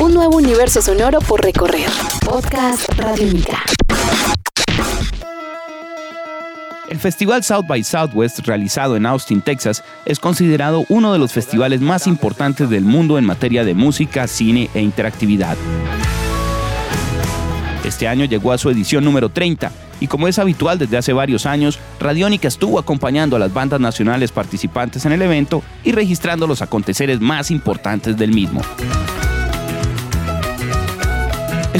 Un nuevo universo sonoro por recorrer. Podcast Radiónica. El festival South by Southwest, realizado en Austin, Texas, es considerado uno de los festivales más importantes del mundo en materia de música, cine e interactividad. Este año llegó a su edición número 30 y como es habitual desde hace varios años, Radiónica estuvo acompañando a las bandas nacionales participantes en el evento y registrando los aconteceres más importantes del mismo.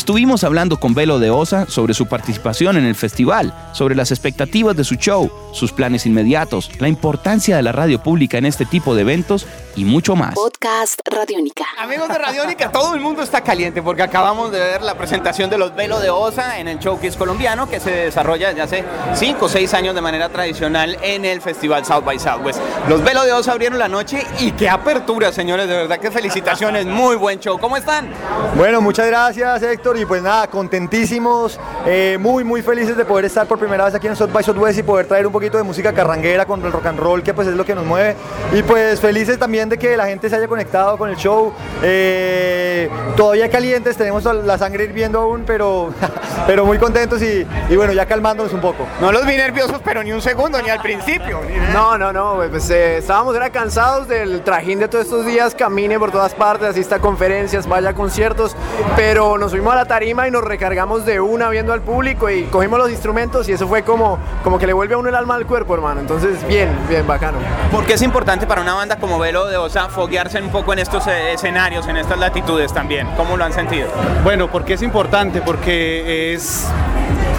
Estuvimos hablando con Velo de Osa sobre su participación en el festival, sobre las expectativas de su show, sus planes inmediatos, la importancia de la radio pública en este tipo de eventos y mucho más. Podcast Radiónica. Amigos de Radiónica, todo el mundo está caliente porque acabamos de ver la presentación de los Velo de Osa en el Showcase colombiano que se desarrolla desde hace 5 o 6 años de manera tradicional en el Festival South by Southwest. Los Velo de Osa abrieron la noche y qué apertura, señores, de verdad que felicitaciones, muy buen show. ¿Cómo están? Bueno, muchas gracias Héctor y pues nada, contentísimos, eh, muy muy felices de poder estar por primera vez aquí en South by Southwest y poder traer un poquito de música carranguera con el rock and roll que pues es lo que nos mueve y pues felices también de que la gente se haya conectado con el show, eh, todavía calientes, tenemos la sangre hirviendo aún, pero, pero muy contentos y, y bueno, ya calmándonos un poco. No los vi nerviosos, pero ni un segundo, ni al principio. No, no, no, güey, pues eh, estábamos era cansados del trajín de todos estos días, camine por todas partes, asista a conferencias, vaya a conciertos, pero nos subimos a la tarima y nos recargamos de una viendo al público y cogimos los instrumentos y eso fue como, como que le vuelve a uno el alma al cuerpo, hermano. Entonces, bien, bien, bacano. ¿Por qué es importante para una banda como Velo de Osa foguearse un poco en estos eh, escenarios, en estas latitudes también? ¿Cómo lo han sentido? Bueno, porque es importante, porque es,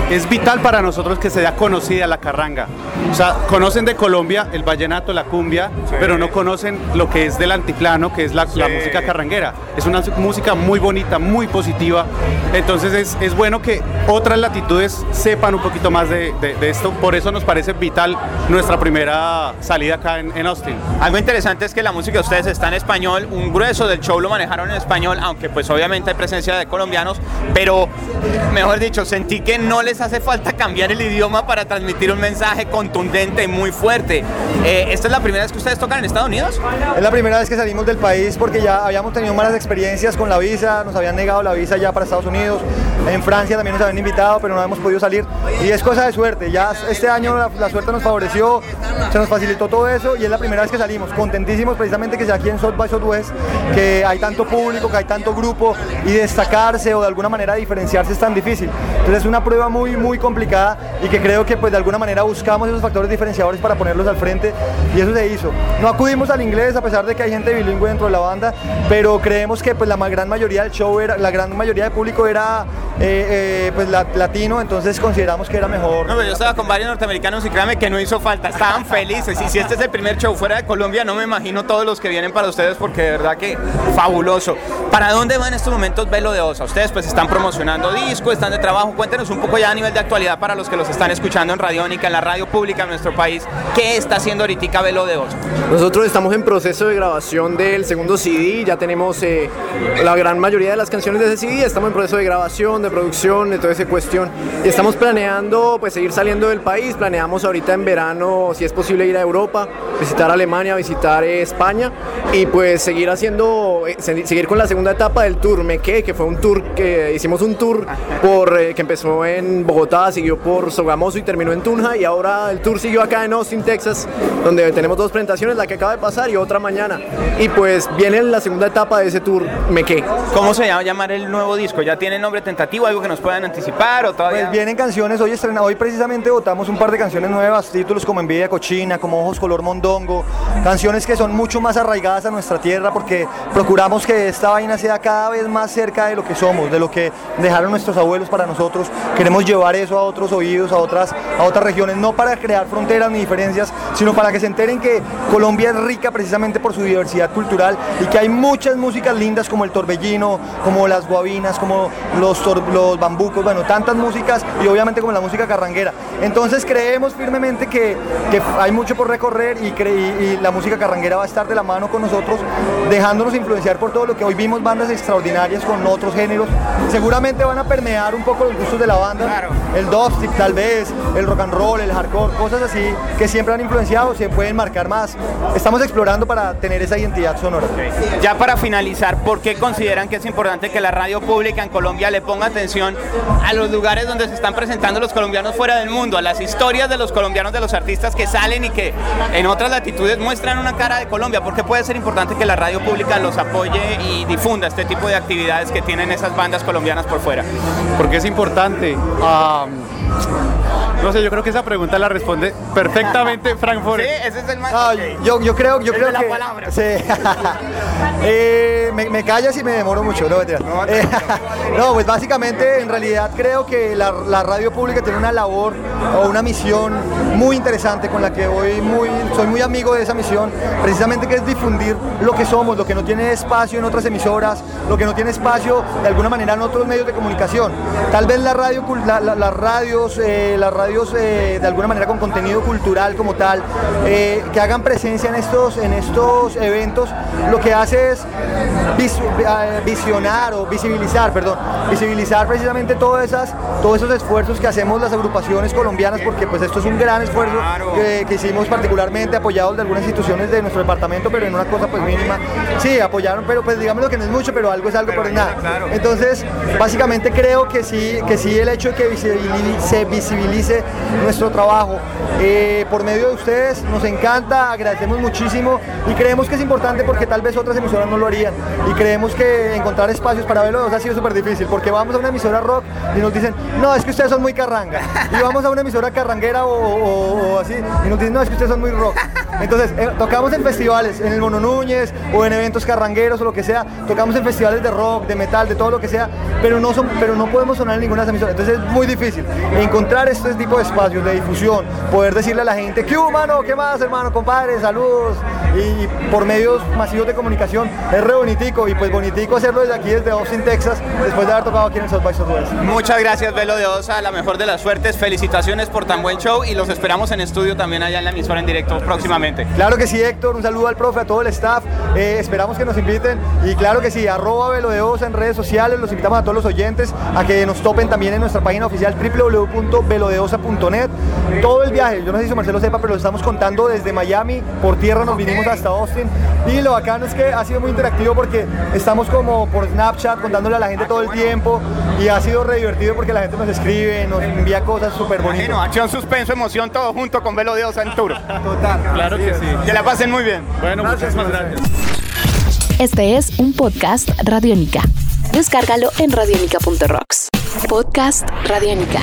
es vital para nosotros que sea conocida la carranga. O sea, conocen de Colombia el vallenato, la cumbia, pero no conocen lo que es del antiplano, que es la, la música carranguera. Es una música muy bonita, muy positiva. Entonces es, es bueno que otras latitudes sepan un poquito más de, de- de esto. Por eso nos parece vital nuestra primera salida acá en, en Austin. Algo interesante es que la música de ustedes está en español, un grueso del show lo manejaron en español, aunque pues obviamente hay presencia de colombianos, pero mejor dicho, sentí que no les hace falta cambiar el idioma para transmitir un mensaje contundente, muy fuerte. Eh, ¿Esta es la primera vez que ustedes tocan en Estados Unidos? Es la primera vez que salimos del país porque ya habíamos tenido malas experiencias con la visa, nos habían negado la visa ya para Estados Unidos, en Francia también nos habían invitado, pero no hemos podido salir y es cosa de suerte, ya este año la, la suerte nos favoreció, se nos facilitó todo eso y es la primera vez que salimos, contentísimos precisamente que sea aquí en South by Southwest, que hay tanto público, que hay tanto grupo y destacarse o de alguna manera diferenciarse es tan difícil. Entonces es una prueba muy muy complicada y que creo que pues de alguna manera buscamos esos factores diferenciadores para ponerlos al frente y eso se hizo. No acudimos al inglés a pesar de que hay gente bilingüe dentro de la banda, pero creemos que pues la gran mayoría del show era, la gran mayoría del público era eh, eh, pues la- latino, entonces consideramos que era mejor. No, pero yo estaba con varios norteamericanos y créanme que no hizo falta, estaban felices. Y si este es el primer show fuera de Colombia, no me imagino todos los que vienen para ustedes porque de verdad que fabuloso. ¿Para dónde va en estos momentos Velo de Osa? Ustedes pues están promocionando disco, están de trabajo. Cuéntenos un poco ya a nivel de actualidad para los que los están escuchando en Radiónica, en la radio pública en nuestro país. ¿Qué está haciendo ahorita Velo de Osa? Nosotros estamos en proceso de grabación del segundo CD, ya tenemos eh, la gran mayoría de las canciones de ese CD, estamos en proceso de grabación, de producción, de toda esa cuestión. Y estamos planeando pues seguir saliendo del país, planeamos ahorita en verano, si es posible, ir a Europa, visitar Alemania, visitar España y pues seguir haciendo, eh, se- seguir con la segunda etapa del tour Meque, que fue un tour que hicimos un tour por, eh, que empezó en Bogotá, siguió por Sogamoso y terminó en Tunja y ahora el tour siguió acá en Austin, Texas, donde tenemos dos presentaciones, la que acaba de pasar y otra mañana. Y pues viene la segunda etapa de ese tour Meque. ¿Cómo se llama llamar el nuevo disco? ¿Ya tiene nombre tentativo? ¿Algo que nos puedan anticipar o todavía? Pues vienen canciones, hoy estrena, hoy precisamente votamos un par de canciones nuevas, títulos como Envidia Cochina, como Ojos Color Mondongo, canciones que son mucho más arraigadas a nuestra tierra porque procuramos que esta vaina sea cada vez más cerca de lo que somos, de lo que dejaron nuestros abuelos para nosotros. Queremos llevar eso a otros oídos, a otras, a otras regiones, no para crear fronteras ni diferencias, sino para que se enteren que Colombia es rica precisamente por su diversidad cultural y que hay muchas músicas lindas como el torbellino, como las guabinas, como los, tor- los bambucos, bueno, tantas músicas y obviamente como la música carranguera. Entonces creemos firmemente que, que hay mucho por recorrer y, y- y la música carranguera va a estar de la mano con nosotros, dejándonos influenciar por todo lo que hoy vimos bandas extraordinarias con otros géneros. Seguramente van a permear un poco los gustos de la banda. El dubstep tal vez, el rock and roll, el hardcore, cosas así que siempre han influenciado, se pueden marcar más. Estamos explorando para tener esa identidad sonora. Ya para finalizar, ¿por qué consideran que es importante que la radio pública en Colombia le ponga atención a los lugares donde se están presentando los colombianos fuera del mundo, a las historias de los colombianos, de los artistas que salen y que en otras latitudes muestran una cara de Colombia? ¿Por qué puede ser importante que la radio pública los apoye y difunda este tipo de actividades que tienen esas bandas colombianas por fuera? Porque es importante. ah, no sé, yo creo que esa pregunta la responde perfectamente Frank Sí, Forest. ese es el más. Ah, yo, yo creo, yo creo de la que. palabra. Sí. Eh, me, me callas y me demoro mucho, no Eh, no, pues básicamente en realidad creo que la, la radio pública tiene una labor o una misión muy interesante con la que voy muy, soy muy amigo de esa misión, precisamente que es difundir lo que somos, lo que no tiene espacio en otras emisoras, lo que no tiene espacio de alguna manera en otros medios de comunicación. Tal vez la radio, la- la- las radios, eh, las radios eh, de alguna manera con contenido cultural como tal, eh, que hagan presencia en estos, en estos eventos, lo que hace es eh, visionar o visibilizar, perdón, visibilizar precisamente todas esas, todos esos esfuerzos que hacemos las agrupaciones colombianas, porque pues esto es un gran esfuerzo que, que hicimos particularmente apoyados de algunas instituciones de nuestro departamento, pero en una cosa pues mínima. Sí, apoyaron, pero pues digamos lo que no es mucho, pero algo es algo, ayuda, nada. Entonces, básicamente creo que sí, que sí el hecho de que se visibilice nuestro trabajo eh, por medio de ustedes nos encanta, agradecemos muchísimo y creemos que es importante porque tal vez otras emisoras no lo harían y creemos que encontrar espacios para verlo ha sido súper difícil porque vamos a una emisora rock y nos dicen, no, es que ustedes son muy carranga y vamos a una emisora carranguera o, así y nos dicen, no, es que ustedes son muy rock. Entonces, eh, tocamos en festivales, en el Mono Núñez o en eventos carrangueros o lo que sea, tocamos en festivales de rock, de metal, de todo lo que sea, pero no, son, pero no podemos sonar en ninguna de emisoras. Entonces es muy difícil encontrar este tipo de espacios de difusión, poder decirle a la gente, ¿qué hubo, mano? ¿Qué más, hermano? Compadre, saludos. Y por medios masivos de comunicación es re bonitico y pues bonitico hacerlo desde aquí, desde Austin, Texas, después de haber tocado aquí en el South by Southwest. Muchas gracias, Velo de Osa, la mejor de las suertes. Felicitaciones por tan buen show y los esperamos en estudio también allá en la emisora en directo próximamente. Claro que sí, Héctor, un saludo al profe, a todo el staff. Eh, esperamos que nos inviten. Y claro que sí, arroba Velo de Osa en redes sociales. Los invitamos a todos los oyentes a que nos topen también en nuestra página oficial www.velodeosa.net. Todo el viaje, yo no sé si Marcelo sepa, pero lo estamos contando desde Miami. Por tierra nos vinimos hasta Austin. Y lo bacano es que ha sido muy interactivo porque estamos como por Snapchat contándole a la gente todo el tiempo. Y ha sido re divertido porque la gente nos escribe, nos envía cosas súper bonitas. Imagino, acción, suspenso, emoción, todo junto con Velo en tour. Total. Claro que sí. Que la pasen muy bien. Bueno, muchísimas gracias. Este es un podcast Radiónica. Descárgalo en radiónica.rocks. Podcast Radiónica.